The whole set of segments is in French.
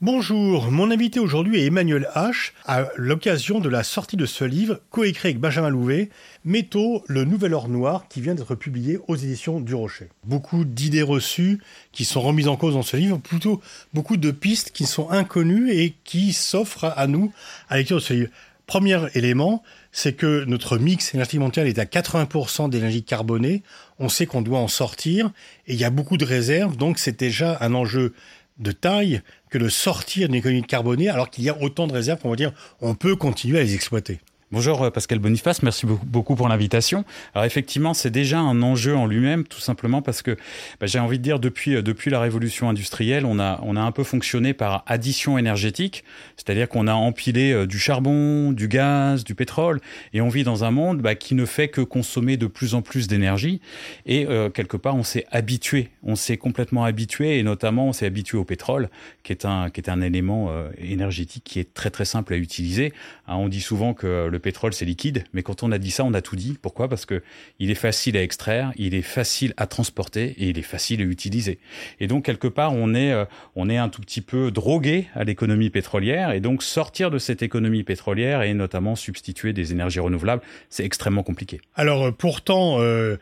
Bonjour, mon invité aujourd'hui est Emmanuel H. à l'occasion de la sortie de ce livre, coécrit avec Benjamin Louvet, Métaux, le nouvel or noir, qui vient d'être publié aux éditions du Rocher. Beaucoup d'idées reçues qui sont remises en cause dans ce livre, plutôt beaucoup de pistes qui sont inconnues et qui s'offrent à nous à la lecture de ce livre. Premier élément, c'est que notre mix énergétique mondial est à 80% d'énergie carbonée. On sait qu'on doit en sortir et il y a beaucoup de réserves, donc c'est déjà un enjeu de taille que de sortir d'une économie carbonée alors qu'il y a autant de réserves qu'on va dire on peut continuer à les exploiter. Bonjour euh, Pascal Boniface, merci beaucoup pour l'invitation. Alors effectivement, c'est déjà un enjeu en lui-même, tout simplement parce que bah, j'ai envie de dire depuis euh, depuis la révolution industrielle, on a on a un peu fonctionné par addition énergétique, c'est-à-dire qu'on a empilé euh, du charbon, du gaz, du pétrole, et on vit dans un monde bah, qui ne fait que consommer de plus en plus d'énergie. Et quelque part, on s'est habitué, on s'est complètement habitué, et notamment on s'est habitué au pétrole, qui est un qui est un élément énergétique qui est très très simple à utiliser. Hein, on dit souvent que le pétrole c'est liquide, mais quand on a dit ça, on a tout dit. Pourquoi? Parce que il est facile à extraire, il est facile à transporter et il est facile à utiliser. Et donc quelque part, on est euh, on est un tout petit peu drogué à l'économie pétrolière et donc sortir de cette économie pétrolière et notamment substituer des énergies renouvelables, c'est extrêmement compliqué. Alors euh, pourtant, euh,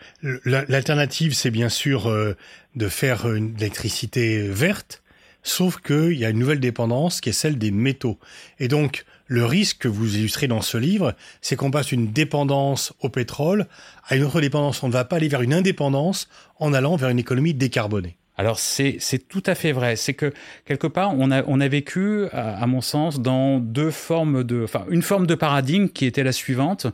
l'alternative c'est bien sûr de faire une électricité verte. Sauf qu'il y a une nouvelle dépendance qui est celle des métaux. Et donc, le risque que vous illustrez dans ce livre, c'est qu'on passe d'une dépendance au pétrole à une autre dépendance. On ne va pas aller vers une indépendance en allant vers une économie décarbonée. Alors c'est tout à fait vrai. C'est que quelque part on a on a vécu à, mon sens dans deux formes de enfin une forme de paradigme qui était la suivante.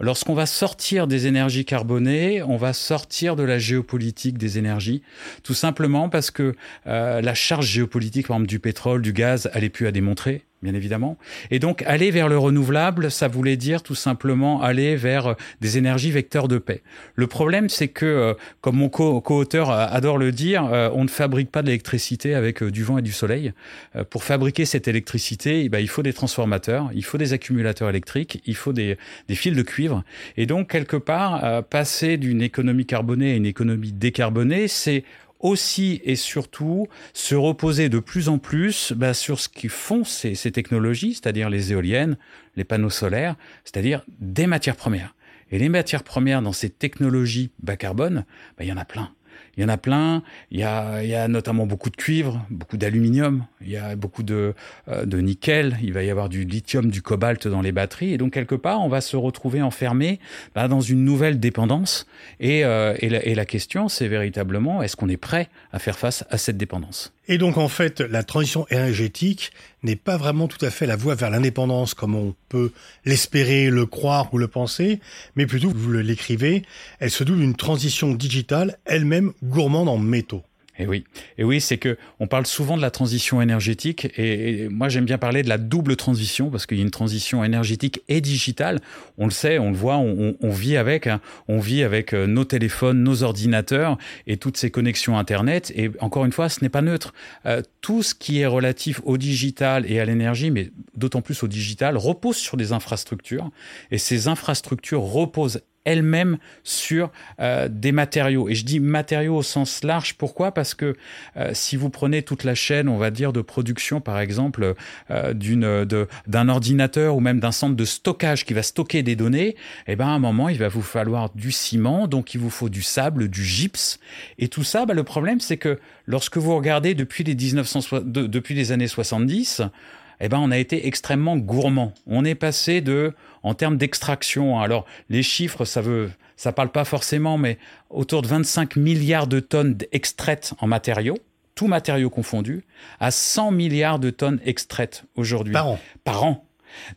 Lorsqu'on va sortir des énergies carbonées, on va sortir de la géopolitique des énergies, tout simplement parce que euh, la charge géopolitique, par exemple, du pétrole, du gaz, elle est plus à démontrer bien évidemment. Et donc aller vers le renouvelable, ça voulait dire tout simplement aller vers euh, des énergies vecteurs de paix. Le problème, c'est que, euh, comme mon co-auteur adore le dire, euh, on ne fabrique pas de l'électricité avec du vent et du soleil. Pour fabriquer cette électricité, eh ben, il faut des transformateurs, il faut des accumulateurs électriques, il faut des, des fils de cuivre. Et donc, quelque part, passer d'une économie carbonée à une économie décarbonée, c'est aussi et surtout se reposer de plus en plus bah, sur ce qui font ces, technologies, c'est-à-dire les éoliennes, les panneaux solaires, c'est-à-dire des matières premières. Et les matières premières dans ces technologies bas carbone, bah, il y en a plein. Il y en a plein. Il y a, il y a notamment beaucoup de cuivre, beaucoup d'aluminium. Il y a beaucoup de, euh, de nickel. Il va y avoir du lithium, du cobalt dans les batteries. Et donc quelque part, on va se retrouver enfermé bah, dans une nouvelle dépendance. Et, euh, et, la, et la question, c'est véritablement, est-ce qu'on est prêt à faire face à cette dépendance? Et donc en fait, la transition énergétique n'est pas vraiment tout à fait la voie vers l'indépendance comme on peut l'espérer, le croire ou le penser, mais plutôt, vous l'écrivez, elle se double d'une transition digitale, elle-même gourmande en métaux. Et oui, et oui, c'est que on parle souvent de la transition énergétique, et, moi j'aime bien parler de la double transition parce qu'il y a une transition énergétique et digitale. On le sait, on le voit, on, on, vit avec, hein. on vit avec euh, nos téléphones, nos ordinateurs et toutes ces connexions internet. Et encore une fois, ce n'est pas neutre. Euh, tout ce qui est relatif au digital et à l'énergie, mais d'autant plus au digital, repose sur des infrastructures, et ces infrastructures reposent elle-même sur euh, des matériaux. Et je dis matériaux au sens large. Pourquoi? Parce que euh, si vous prenez toute la chaîne, on va dire, de production, par exemple, euh, d'une d'un ordinateur ou même d'un centre de stockage qui va stocker des données, eh ben à un moment, il va vous falloir du ciment, donc il vous faut du sable, du gypse, et tout ça. Bah, le problème, c'est que lorsque vous regardez depuis les 1900, depuis les années 70, eh ben, on a été extrêmement gourmand. On est passé de, en termes d'extraction, hein, alors les chiffres, ça veut, ça parle pas forcément, mais autour de 25 milliards de tonnes extraites en matériaux, tout matériaux confondus, à 100 milliards de tonnes extraites aujourd'hui. Par an. Par an.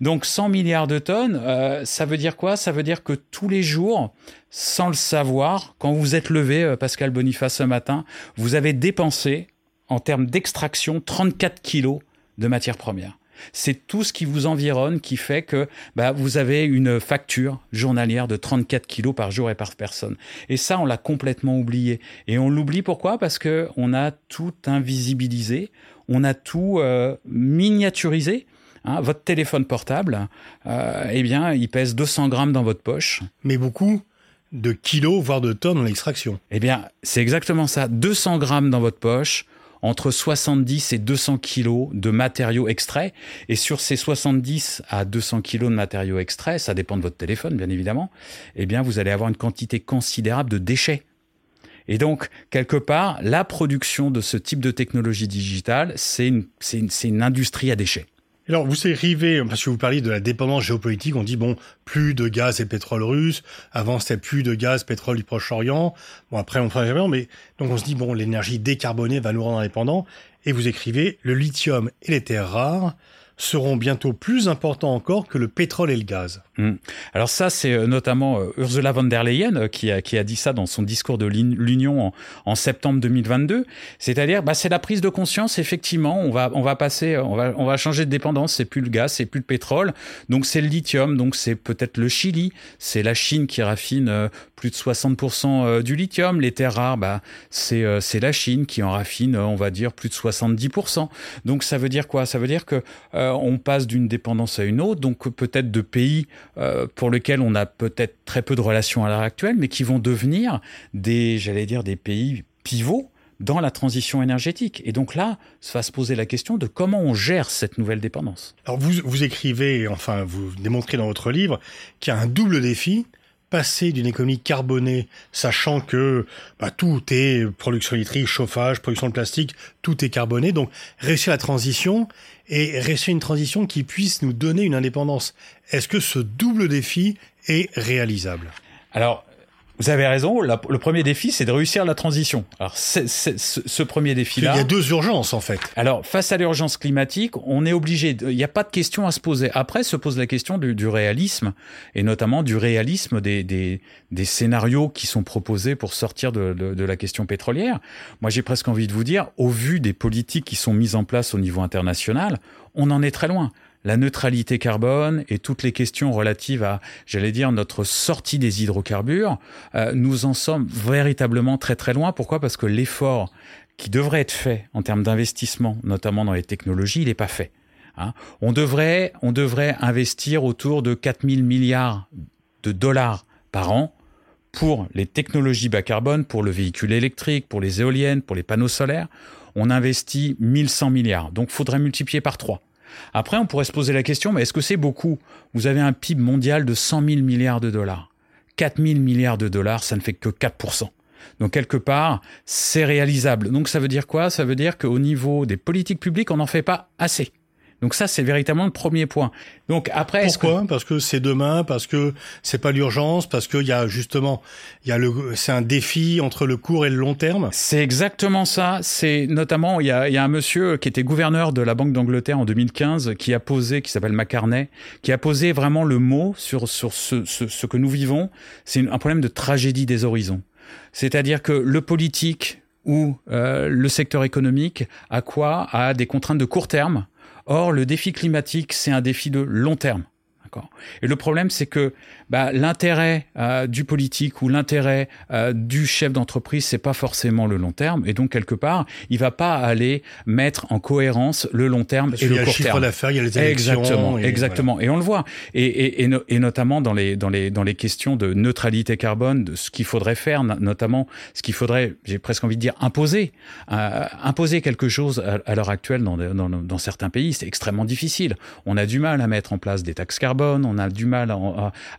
Donc 100 milliards de tonnes, euh, ça veut dire quoi? Ça veut dire que tous les jours, sans le savoir, quand vous êtes levé, euh, Pascal Boniface, ce matin, vous avez dépensé, en termes d'extraction, 34 kilos de matières premières. C'est tout ce qui vous environne qui fait que bah, vous avez une facture journalière de 34 kilos par jour et par personne. Et ça, on l'a complètement oublié. Et on l'oublie pourquoi? Parce que on a tout invisibilisé, on a tout euh, miniaturisé. Hein, votre téléphone portable, euh, eh bien, il pèse 200 grammes dans votre poche. Mais beaucoup de kilos, voire de tonnes en extraction. Eh bien, c'est exactement ça. 200 grammes dans votre poche, entre 70 et 200 kilos de matériaux extraits. Et sur ces 70 à 200 kilos de matériaux extraits, ça dépend de votre téléphone, bien évidemment, eh bien, vous allez avoir une quantité considérable de déchets. Et donc, quelque part, la production de ce type de technologie digitale, c'est une, une, une industrie à déchets. Alors, vous arrivé, parce que vous parliez de la dépendance géopolitique, on dit, bon, plus de gaz et pétrole russe, avant c'était plus de gaz, pétrole du Proche-Orient, bon, après on jamais, mais donc on se dit, bon, l'énergie décarbonée va nous rendre indépendants, et vous écrivez, le lithium et les terres rares, seront bientôt plus importants encore que le pétrole et le gaz. Hmm. Alors ça, c'est euh, notamment euh, Ursula von der Leyen euh, qui a, qui a dit ça dans son discours de l'Union en, septembre 2022. C'est-à-dire, bah, c'est la prise de conscience. Effectivement, on va, on va passer, on va, on va changer de dépendance. C'est plus le gaz, c'est plus le pétrole. Donc c'est le lithium. Donc c'est peut-être le Chili. C'est la Chine qui raffine plus de 60% du lithium. Les terres rares, bah, c'est, c'est la Chine qui en raffine, on va dire, plus de 70%. Donc ça veut dire quoi? Ça veut dire que euh, on passe d'une dépendance à une autre, donc peut-être de pays euh, pour lesquels on a peut-être très peu de relations à l'heure actuelle, mais qui vont devenir des, j'allais dire, des pays pivots dans la transition énergétique. Et donc là, ça va se poser la question de comment on gère cette nouvelle dépendance. Alors vous, vous écrivez, enfin vous démontrez dans votre livre qu'il y a un double défi passer d'une économie carbonée, sachant que bah, tout est production électrique, chauffage, production de plastique, tout est carboné. Donc réussir la transition et réussir une transition qui puisse nous donner une indépendance. Est-ce que ce double défi est réalisable? Vous avez raison. le premier défi, c'est de réussir la transition. Alors, ce, premier défi-là. Il y a deux urgences, en fait. Alors, face à l'urgence climatique, on est obligé. il n'y a pas de question à se poser. Après, se pose la question du, réalisme, et notamment du réalisme des, des, scénarios qui sont proposés pour sortir de, de la question pétrolière. Moi, j'ai presque envie de vous dire, au vu des politiques qui sont mises en place au niveau international, on en est très loin la neutralité carbone et toutes les questions relatives à, j'allais dire, notre sortie des hydrocarbures, euh, nous en sommes véritablement très très loin. Pourquoi? Parce que l'effort qui devrait être fait en termes d'investissement, notamment dans les technologies, il n'est pas fait. Hein. On, devrait, on devrait investir autour de 4000 milliards de dollars par an pour les technologies bas carbone, pour le véhicule électrique, pour les éoliennes, pour les panneaux solaires. On investit 1100 milliards. Donc, faudrait multiplier par 3. Après, on pourrait se poser la question, mais est-ce que c'est beaucoup? Vous avez un PIB mondial de 100 000 milliards de dollars. 4 000 milliards de dollars, ça ne fait que 4% donc quelque part, c'est réalisable. Donc ça veut dire quoi? Ça veut dire qu'au niveau des politiques publiques, on n'en fait pas assez. Donc ça, c'est véritablement le premier point. Donc après, pourquoi? Parce que c'est demain, parce que c'est pas l'urgence, parce qu'il y a justement, il y a le, c'est un défi entre le court et le long terme? C'est exactement ça. C'est notamment, il y a, y a un monsieur qui était gouverneur de la Banque d'Angleterre en 2015, qui a posé, qui s'appelle Macarney, qui a posé vraiment le mot sur sur ce, ce, ce que nous vivons. C'est un problème de tragédie des horizons. C'est-à-dire que le politique ou euh, le secteur économique a quoi? A des contraintes de court terme Or, le défi climatique, c'est un défi de long terme. Et le problème, c'est que bah, l'intérêt euh, du politique ou l'intérêt euh, du chef d'entreprise, c'est pas forcément le long terme. Et donc quelque part, il va pas aller mettre en cohérence le long terme et le court terme. Il y a les élections. Exactement, et exactement. Et on le voit. Et, et, et, et, notamment dans les dans les dans les questions de neutralité carbone, de ce qu'il faudrait faire, notamment ce qu'il faudrait, j'ai presque envie de dire, imposer, euh, imposer quelque chose à, l'heure actuelle dans, dans, dans certains pays, c'est extrêmement difficile. On a du mal à mettre en place des taxes carbone, on a du mal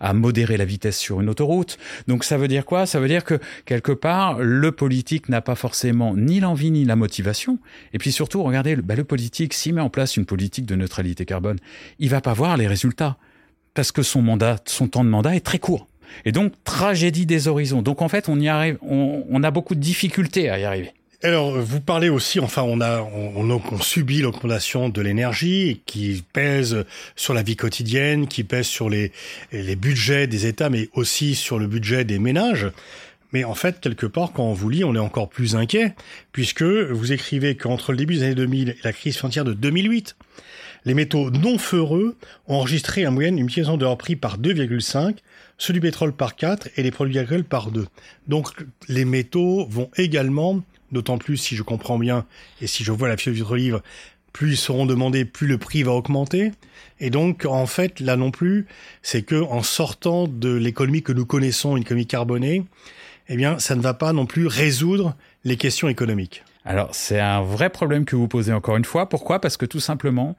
à, modérer la vitesse sur une autoroute. Donc ça veut dire quoi? Ça veut dire que quelque part, le politique n'a pas forcément ni l'envie ni la motivation. Et puis surtout, regardez, bah, le politique, s'il met en place une politique de neutralité carbone, il va pas voir les résultats parce que son mandat, son temps de mandat est très court. Et donc tragédie des horizons. Donc en fait, on y arrive, on a beaucoup de difficultés à y arriver. Alors, vous parlez aussi, enfin, on a, on, subit l'augmentation de l'énergie qui pèse sur la vie quotidienne, qui pèse sur les, budgets des États, mais aussi sur le budget des ménages. Mais en fait, quelque part, quand on vous lit, on est encore plus inquiet, puisque vous écrivez qu'entre le début des années 2000 et la crise frontière de 2008, les métaux non ferreux ont enregistré en moyenne une multiplication de leur prix par 2,5, ceux du pétrole par 4 et les produits agricoles par 2. Donc les métaux vont également D'autant plus si je comprends bien et si je vois la fiche du livre, plus ils seront demandés, plus le prix va augmenter. Et donc, en fait, là non plus, c'est que en sortant de l'économie que nous connaissons, une économie carbonée, eh bien, ça ne va pas non plus résoudre les questions économiques. Alors c'est un vrai problème que vous posez encore une fois. Pourquoi? Parce que tout simplement,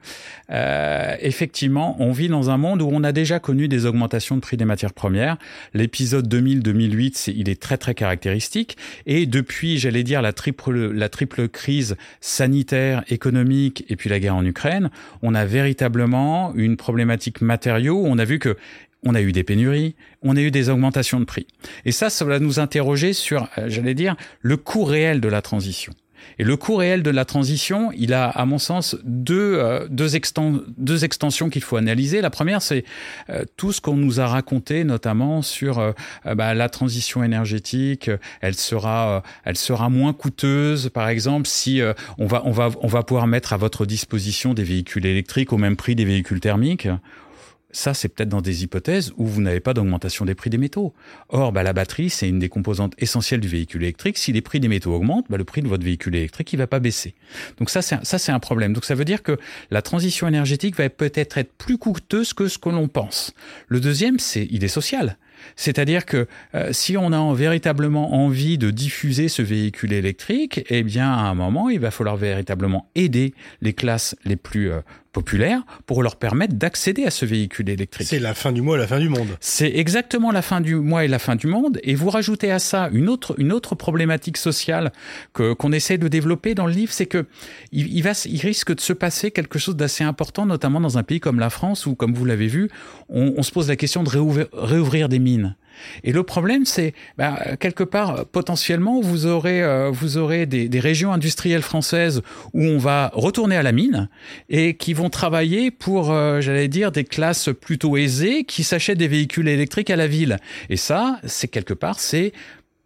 euh, effectivement, on vit dans un monde où on a déjà connu des augmentations de prix des matières premières. L'épisode 2000-2008, il est très très caractéristique. Et depuis, j'allais dire, la triple, la triple crise sanitaire, économique et puis la guerre en Ukraine, on a véritablement une problématique matériaux. On a vu que on a eu des pénuries, on a eu des augmentations de prix. Et ça, ça va nous interroger sur, euh, j'allais dire, le coût réel de la transition. Et le coût réel de la transition, il a, à mon sens, deux, euh, deux, deux extensions qu'il faut analyser. La première, c'est euh, tout ce qu'on nous a raconté, notamment sur euh, bah, la transition énergétique. Elle sera, elle sera moins coûteuse, par exemple, si on va, on va, on va pouvoir mettre à votre disposition des véhicules électriques au même prix des véhicules thermiques ça, c'est peut-être dans des hypothèses où vous n'avez pas d'augmentation des prix des métaux. Or, bah, la batterie, c'est une des composantes essentielles du véhicule électrique. Si les prix des métaux augmentent, bah, le prix de votre véhicule électrique, il va pas baisser. Donc ça, c'est ça, c'est un problème. Donc ça veut dire que la transition énergétique va peut-être être plus coûteuse que ce que l'on pense. Le deuxième, c'est il est social. C'est-à-dire que euh, si on a véritablement envie de diffuser ce véhicule électrique, eh bien à un moment, il va falloir véritablement aider les classes les plus euh, populaires pour leur permettre d'accéder à ce véhicule électrique. C'est la fin du mois et la fin du monde. C'est exactement la fin du mois et la fin du monde. Et vous rajoutez à ça une autre, une autre problématique sociale que, qu'on essaie de développer dans le livre, c'est que il, va, il risque de se passer quelque chose d'assez important, notamment dans un pays comme la France où, comme vous l'avez vu, on, on se pose la question de réouvrir, réouvrir des mines. Et le problème, c'est bah, quelque part potentiellement vous aurez euh, vous aurez des, des, régions industrielles françaises où on va retourner à la mine et qui vont travailler pour euh, j'allais dire des classes plutôt aisées qui s'achètent des véhicules électriques à la ville. Et ça, c'est quelque part c'est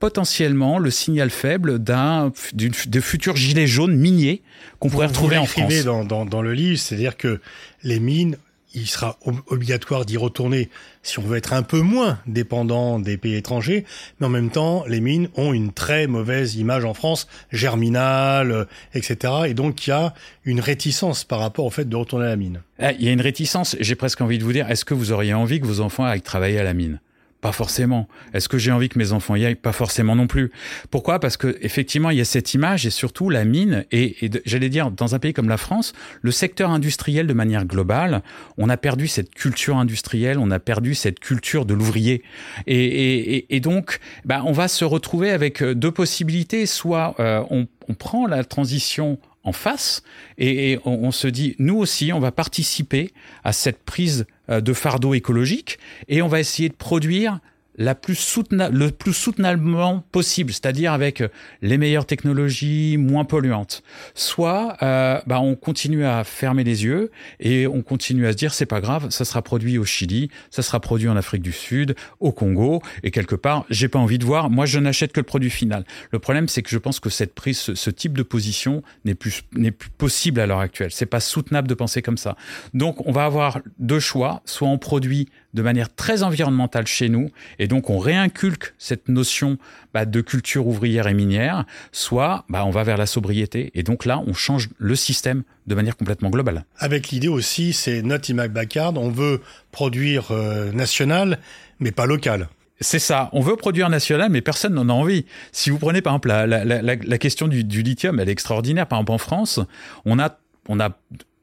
potentiellement le signal faible d'un de futurs gilets jaunes miniers qu'on pourrait retrouver en France. Dans, dans, dans le livre, c'est-à-dire que les mines il sera obligatoire d'y retourner si on veut être un peu moins dépendant des pays étrangers, mais en même temps, les mines ont une très mauvaise image en France, germinale, euh, etc. Et donc, il y a une réticence par rapport au fait de retourner à la mine. Ah, il y a une réticence, j'ai presque envie de vous dire, est-ce que vous auriez envie que vos enfants aillent travailler à la mine? Pas forcément. Est-ce que j'ai envie que mes enfants y aillent? Pas forcément non plus. Pourquoi? Parce que effectivement, il y a cette image et surtout la mine. Et, j'allais dire, dans un pays comme la France, le secteur industriel de manière globale, on a perdu cette culture industrielle, on a perdu cette culture de l'ouvrier. Et, et, donc, bah, on va se retrouver avec deux possibilités. Soit euh, on, on prend la transition en face et, on, se dit nous aussi on va participer à cette prise euh, de fardeau écologique. Et on va essayer de produire la plus le plus soutenablement possible, c'est-à-dire avec euh, les meilleures technologies, moins polluantes. Soit euh, bah, on continue à fermer les yeux et on continue à se dire c'est pas grave, ça sera produit au Chili, ça sera produit en Afrique du Sud, au Congo et quelque part j'ai pas envie de voir. Moi je n'achète que le produit final. Le problème c'est que je pense que cette prise, ce, ce type de position n'est plus n'est plus possible à l'heure actuelle. C'est pas soutenable de penser comme ça. Donc on va avoir deux choix, soit on produit de manière très environnementale chez nous, et donc on réinculque cette notion bah, de culture ouvrière et minière, soit bah, on va vers la sobriété, et donc là on change le système de manière complètement globale. Avec l'idée aussi, c'est notre Bacard, on veut produire euh, national, mais pas local. C'est ça. On veut produire national, mais personne n'en a envie. Si vous prenez par exemple la, la, la, la question du, du, lithium, elle est extraordinaire. Par exemple, en France, on a, on a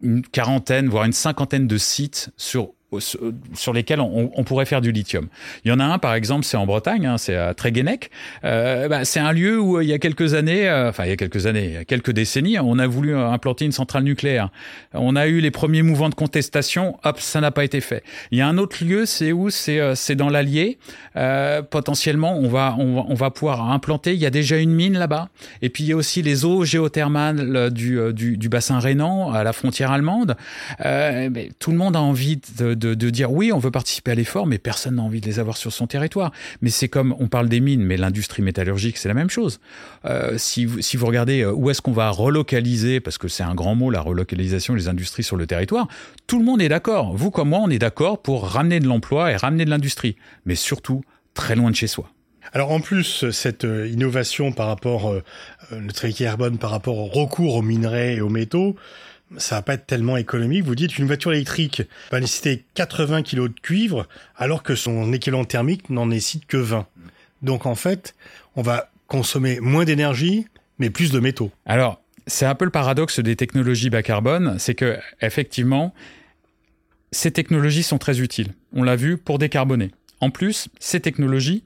une quarantaine, voire une cinquantaine de sites sur sur lesquels on, pourrait faire du lithium. Il y en a un, par exemple, c'est en Bretagne, hein, c'est à Tréguenec. Euh, bah, c'est un lieu où il y a quelques années, euh, enfin il y a quelques années, il y a quelques décennies, on a voulu implanter une centrale nucléaire. On a eu les premiers mouvements de contestation, hop, ça n'a pas été fait. Il y a un autre lieu, c'est où C'est euh, c'est dans l'Allier. Euh, potentiellement, on va, on on, va pouvoir implanter. Il y a déjà une mine là-bas. Et puis il y a aussi les eaux géothermales du, du, du bassin rhénan à la frontière allemande. Mais tout le monde a envie de de, dire oui, on veut participer à l'effort, mais personne n'a envie de les avoir sur son territoire. Mais c'est comme, on parle des mines, mais l'industrie métallurgique, c'est la même chose. Euh, si, vous, regardez euh, où est-ce qu'on va relocaliser, parce que c'est un grand mot, la relocalisation des industries sur le territoire, tout le monde est d'accord. Vous comme moi, on est d'accord pour ramener de l'emploi et ramener de l'industrie, mais surtout très loin de chez soi. Alors en plus, cette euh, innovation par rapport, euh, notre carbone par rapport au recours aux minerais et aux métaux, ça va pas être tellement économique. Vous dites une voiture électrique va nécessiter 80 kg de cuivre, alors que son équivalent thermique n'en nécessite que 20. Donc en fait, on va consommer moins d'énergie, mais plus de métaux. Alors, c'est un peu le paradoxe des technologies bas carbone, c'est que effectivement, ces technologies sont très utiles. On l'a vu pour décarboner. En plus, ces technologies,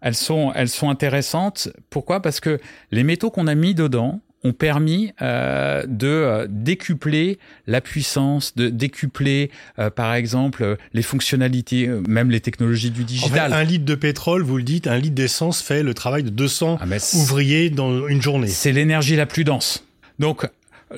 elles sont, elles sont intéressantes. Pourquoi? Parce que les métaux qu'on a mis dedans ont permis euh, de euh, décupler la puissance, de décupler, euh, par exemple, les fonctionnalités, euh, même les technologies du digital. En fait, un litre de pétrole, vous le dites, un litre d'essence fait le travail de 200 Ah, ouvriers dans une journée. C'est l'énergie la plus dense. Donc,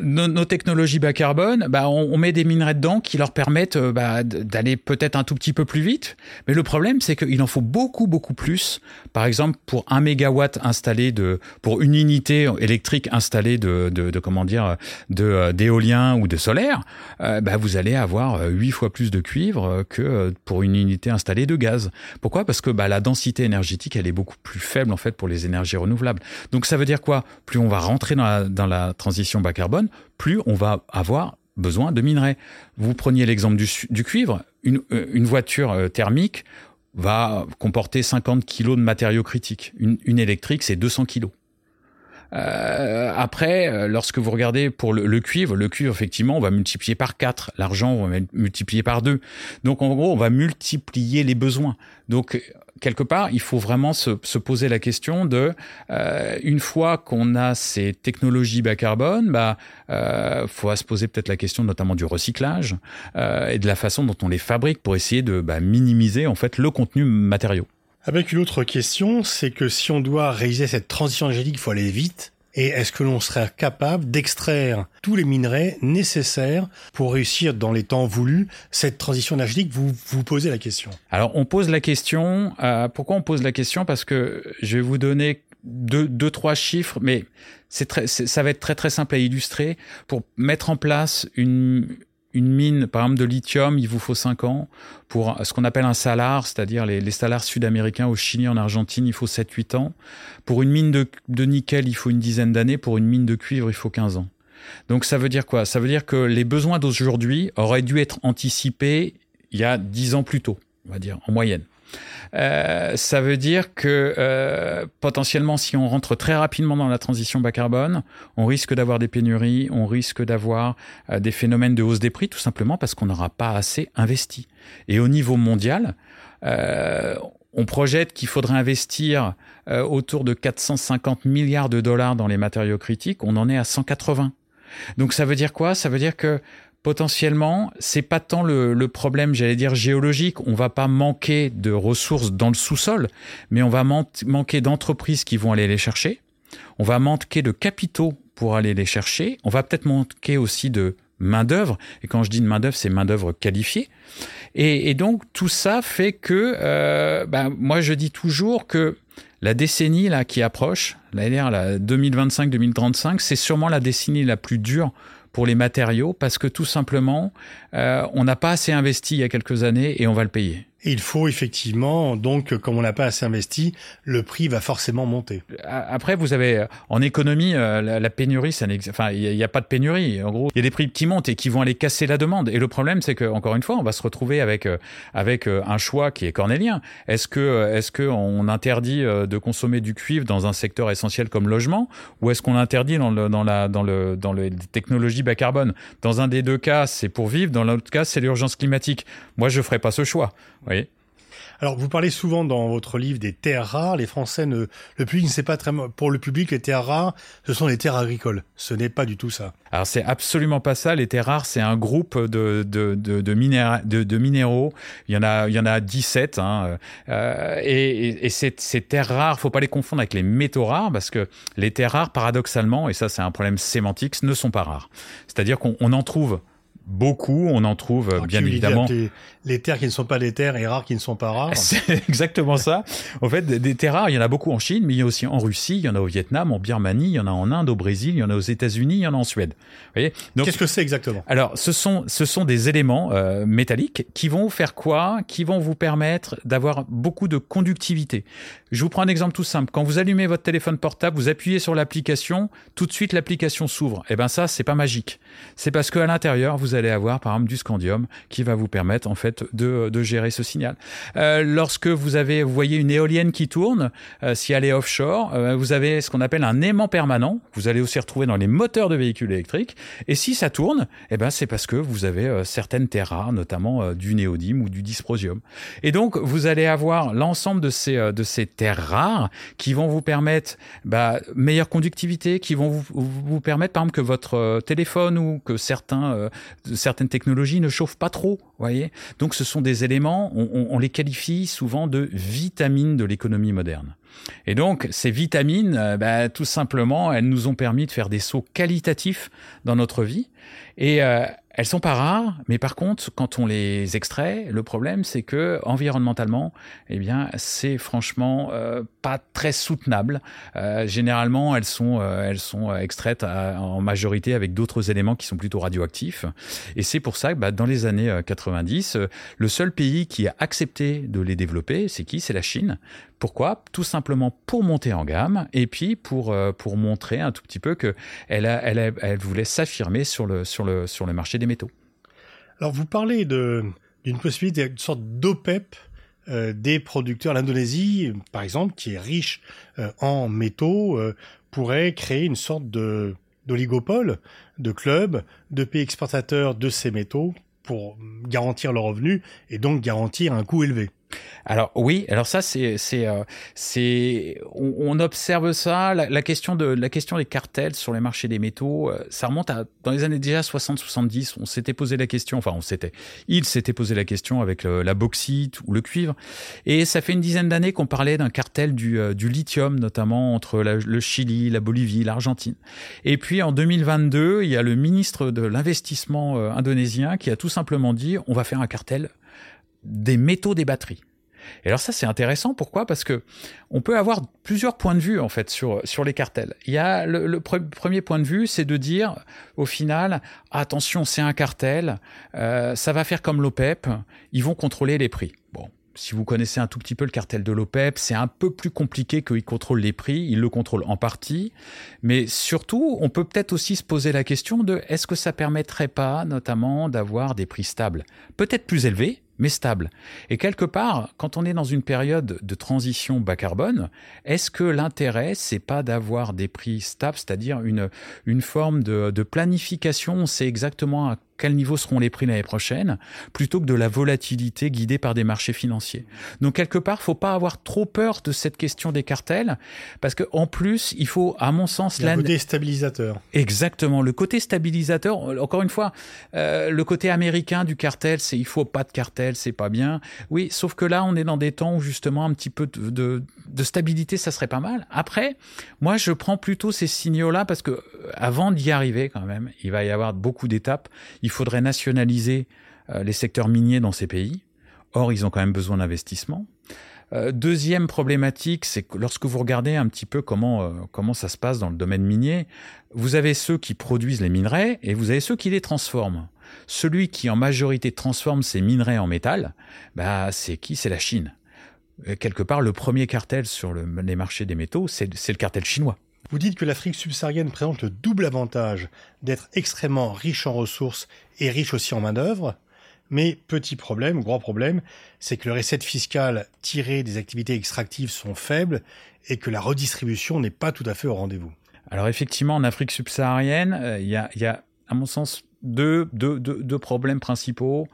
nos, technologies bas carbone, bah, on, met des minerais dedans qui leur permettent euh, bah, d'aller peut-être un tout petit peu plus vite. Mais le problème, c'est qu'il en faut beaucoup, beaucoup plus. Par exemple, pour un mégawatt installé de, pour une unité électrique installée de, de, de comment dire, de euh, d'éolien ou de solaire, euh, bah, vous allez avoir huit fois plus de cuivre que pour une unité installée de gaz. Pourquoi? Parce que bah, la densité énergétique, elle est beaucoup plus faible en fait pour les énergies renouvelables. Donc ça veut dire quoi? Plus on va rentrer dans la transition bas carbone, plus on va avoir besoin de minerais. Vous preniez l'exemple du, cuivre, une, euh, voiture euh, thermique va comporter 50 kilos de matériaux critiques. Une, électrique, c'est 200 kilos. Euh, après, euh, lorsque vous regardez pour le, le cuivre, le cuivre, effectivement, on va multiplier par 4. L'argent, on va multiplier par 2. Donc, en gros, on va multiplier les besoins. Donc, quelque part, il faut vraiment se, se poser la question de, euh, une fois qu'on a ces technologies bas carbone, bah, euh, faut se poser peut-être la question notamment du recyclage euh, et de la façon dont on les fabrique pour essayer de bah, minimiser en fait le contenu matériau. Avec une autre question, c'est que si on doit réaliser cette transition énergétique, il faut aller vite. Et est-ce que l'on serait capable d'extraire tous les minerais nécessaires pour réussir dans les temps voulus cette transition énergétique? Vous vous posez la question. Alors on pose la question. euh, pourquoi on pose la question? Parce que je vais vous donner deux, deux trois chiffres, mais c'est- ça va être très très simple à illustrer. Pour mettre en place une une mine, par exemple de lithium, il vous faut 5 ans. Pour ce qu'on appelle un salar, c'est-à-dire les, salars sud-américains au Chili, en Argentine, il faut 7-8 ans. Pour une mine de, de nickel, il faut une dizaine d'années. Pour une mine de cuivre, il faut 15 ans. Donc ça veut dire quoi? Ça veut dire que les besoins d'aujourd'hui auraient dû être anticipés il y a 10 ans plus tôt, on va dire, en moyenne. Euh, ça veut dire que euh, potentiellement, si on rentre très rapidement dans la transition bas carbone, on risque d'avoir des pénuries, on risque d'avoir euh, des phénomènes de hausse des prix, tout simplement parce qu'on n'aura pas assez investi. Et au niveau mondial, euh, on projette qu'il faudrait investir autour de 450 milliards de dollars dans les matériaux critiques. On en est à 180. Donc ça veut dire quoi? Ça veut dire que potentiellement, c'est pas tant le, problème, j'allais dire géologique. On va pas manquer de ressources dans le sous-sol, mais on va man- manquer d'entreprises qui vont aller les chercher. On va manquer de capitaux pour aller les chercher. On va peut-être manquer aussi de main d'œuvre. Et quand je dis de main d'œuvre, c'est main d'œuvre qualifiée. Et, donc tout ça fait que, euh, ben, moi je dis toujours que la décennie là qui approche, l'air la 2025-2035, c'est sûrement la décennie la plus dure pour les matériaux parce que tout simplement, euh, on n'a pas assez investi il y a quelques années et on va le payer. Et il faut effectivement, donc, comme on n'a pas assez investi, le prix va forcément monter. Après, vous avez en économie euh, la, pénurie, ça. Enfin, il n'y a, a, pas de pénurie. En gros, il y a des prix qui montent et qui vont aller casser la demande. Et le problème, c'est que encore une fois, on va se retrouver avec euh, avec un choix qui est cornélien. Est-ce que est-ce que on interdit euh, de consommer du cuivre dans un secteur essentiel comme logement, ou est-ce qu'on interdit dans le dans la dans le dans les technologies bas carbone? Dans un des deux cas, c'est pour vivre. Dans l'autre cas, c'est l'urgence climatique. Moi, je ferai pas ce choix. Alors, vous parlez souvent dans votre livre des terres rares. Les Français ne, le public ne sait pas très, pour le public, les terres rares, ce sont les terres agricoles. Ce n'est pas du tout ça. Alors, c'est absolument pas ça. Les terres rares, c'est un groupe de, de, de, de, minéra, de, de minéraux. Il y en a, il y en a 17, hein. euh, et, et, et ces, ces terres rares, faut pas les confondre avec les métaux rares parce que les terres rares, paradoxalement, et ça, c'est un problème sémantique, ne sont pas rares. C'est-à-dire qu'on en trouve beaucoup, on en trouve Alors, bien évidemment. Les, les, terres qui ne sont pas des terres et rares qui ne sont pas rares. C'est exactement ça. En fait, des terres rares, il y en a beaucoup en Chine, mais il y a aussi en Russie, il y en a au Vietnam, en Birmanie, il y en a en Inde, au Brésil, il y en a aux États-Unis, il y en a en Suède. Qu'est-ce que c'est exactement? Alors, ce sont ce sont des éléments euh, métalliques qui vont faire quoi? Qui vont vous permettre d'avoir beaucoup de conductivité. Je vous prends un exemple tout simple. Quand vous allumez votre téléphone portable, vous appuyez sur l'application, tout de suite l'application s'ouvre. Eh ben ça, c'est pas magique. C'est parce qu'à l'intérieur, vous allez avoir par exemple du scandium qui va vous permettre en fait de, de gérer ce signal. Euh, lorsque vous avez, vous voyez une éolienne qui tourne, euh, si elle est offshore, euh, vous avez ce qu'on appelle un aimant permanent. Vous allez aussi retrouver dans les moteurs de véhicules électriques. Et si ça tourne, eh ben c'est parce que vous avez euh, certaines terres rares, notamment euh, du néodyme ou du dysprosium. Et donc vous allez avoir l'ensemble de ces de ces terres rares qui vont vous permettre bah, meilleure conductivité, qui vont vous, vous permettre par exemple que votre téléphone ou que certains certaines technologies ne chauffent pas trop. Voyez. Donc ce sont des éléments, on, on les qualifie souvent de vitamines de l'économie moderne. Et donc, ces vitamines, euh, bah, tout simplement, elles nous ont permis de faire des sauts qualitatifs dans notre vie. Et euh, elles sont pas rares, mais par contre, quand on les extrait, le problème, c'est que environnementalement, eh bien, c'est franchement euh, pas très soutenable. Euh, généralement, elles sont, euh, elles sont extraites à, en majorité avec d'autres éléments qui sont plutôt radioactifs. Et c'est pour ça que bah, dans les années 90, le seul pays qui a accepté de les développer, c'est qui? C'est la Chine. Pourquoi? Tout simplement pour monter en gamme et puis pour pour montrer un tout petit peu que elle a, elle, a, elle voulait s'affirmer sur le sur le sur le marché des Alors vous parlez d'une possibilité d'une sorte d'OPEP euh, des producteurs. L'Indonésie, par exemple, qui est riche euh, en métaux, euh, pourrait créer une sorte d'oligopole, de club, de pays exportateurs de ces métaux pour garantir leurs revenus et donc garantir un coût élevé. Alors oui, alors ça c'est c'est euh, c'est on, observe ça la, la, question de la question des cartels sur les marchés des métaux, euh, ça remonte à dans les années déjà 60 70, on s'était posé la question enfin on s'était il s'était posé la question avec la bauxite ou le cuivre et ça fait une dizaine d'années qu'on parlait d'un cartel du euh, du lithium notamment entre le Chili, la Bolivie, l'Argentine. Et puis en 2022, il y a le ministre de l'investissement indonésien qui a tout simplement dit on va faire un cartel des métaux des batteries. Et alors ça c'est intéressant pourquoi? Parce que on peut avoir plusieurs points de vue en fait sur sur les cartels. Il y a le, le pre premier point de vue, c'est de dire au final attention c'est un cartel, euh, ça va faire comme l'OPEP, ils vont contrôler les prix. Bon, si vous connaissez un tout petit peu le cartel de l'OPEP, c'est un peu plus compliqué qu'ils contrôlent les prix. Ils le contrôlent en partie. Mais surtout, on peut peut-être aussi se poser la question de est-ce que ça permettrait pas, notamment, d'avoir des prix stables Peut-être plus élevés, mais stable. Et quelque part, quand on est dans une période de transition bas carbone, est-ce que l'intérêt, c'est pas d'avoir des prix stables, c'est-à-dire une, une forme de, planification, on sait exactement à quel niveau seront les prix l'année prochaine, plutôt que de la volatilité guidée par des marchés financiers. Donc quelque part, faut pas avoir trop peur de cette question des cartels, parce que en plus, il faut, à mon sens, le côté stabilisateur. Exactement, le côté stabilisateur. Encore une fois, euh, le côté américain du cartel, c'est il faut pas de cartel, c'est pas bien. Oui, sauf que là, on est dans des temps où justement un petit peu de, de, de stabilité, ça serait pas mal. Après, moi, je prends plutôt ces signaux-là parce que avant d'y arriver, quand même, il va y avoir beaucoup d'étapes il faudrait nationaliser euh, les secteurs miniers dans ces pays. Or, ils ont quand même besoin d'investissement. Euh, deuxième problématique, c'est que lorsque vous regardez un petit peu comment euh, comment ça se passe dans le domaine minier, vous avez ceux qui produisent les minerais et vous avez ceux qui les transforment. Celui qui en majorité transforme ces minerais en métal, bah c'est qui? C'est la Chine. Quelque part, le premier cartel sur le, les marchés des métaux, c'est le cartel chinois. Vous dites que l'Afrique subsaharienne présente le double avantage d'être extrêmement riche en ressources et riche aussi en main-d'œuvre. Mais petit problème, gros problème, c'est que les recettes fiscales tirées des activités extractives sont faibles et que la redistribution n'est pas tout à fait au rendez-vous. Alors effectivement, en Afrique subsaharienne, euh, il y, a, à mon sens, deux problèmes principaux.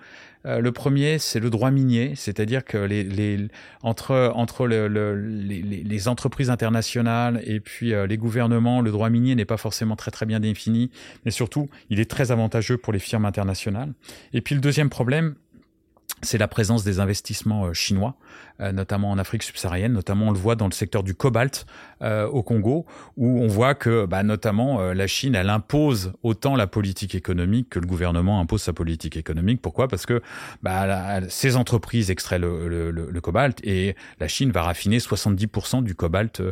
Euh, le premier, c'est le droit minier, c'est-à-dire que les, les, entre, entre le, le, les, les, entreprises internationales et puis euh, les gouvernements, le droit minier n'est pas forcément très très bien défini, mais surtout, il est très avantageux pour les firmes internationales. Et puis le deuxième problème, c'est la présence des investissements euh, chinois, euh, notamment en Afrique subsaharienne, notamment on le voit dans le secteur du cobalt euh, au Congo, où on voit que bah, notamment euh, la Chine, elle impose autant la politique économique que le gouvernement impose sa politique économique. Pourquoi? Parce que bah, ces entreprises extraient le, cobalt et la Chine va raffiner 70% du cobalt,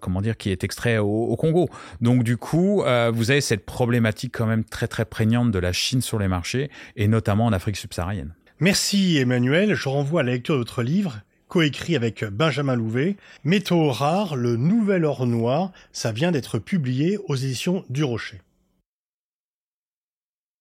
comment dire, qui est extrait au, au Congo. Donc du coup, vous avez cette problématique quand même très très prégnante de la Chine sur les marchés et notamment en Afrique subsaharienne. Merci Emmanuel, je renvoie à la lecture de votre livre, coécrit avec Benjamin Louvet, Métaux rares, le nouvel or noir, ça vient d'être publié aux éditions du Rocher.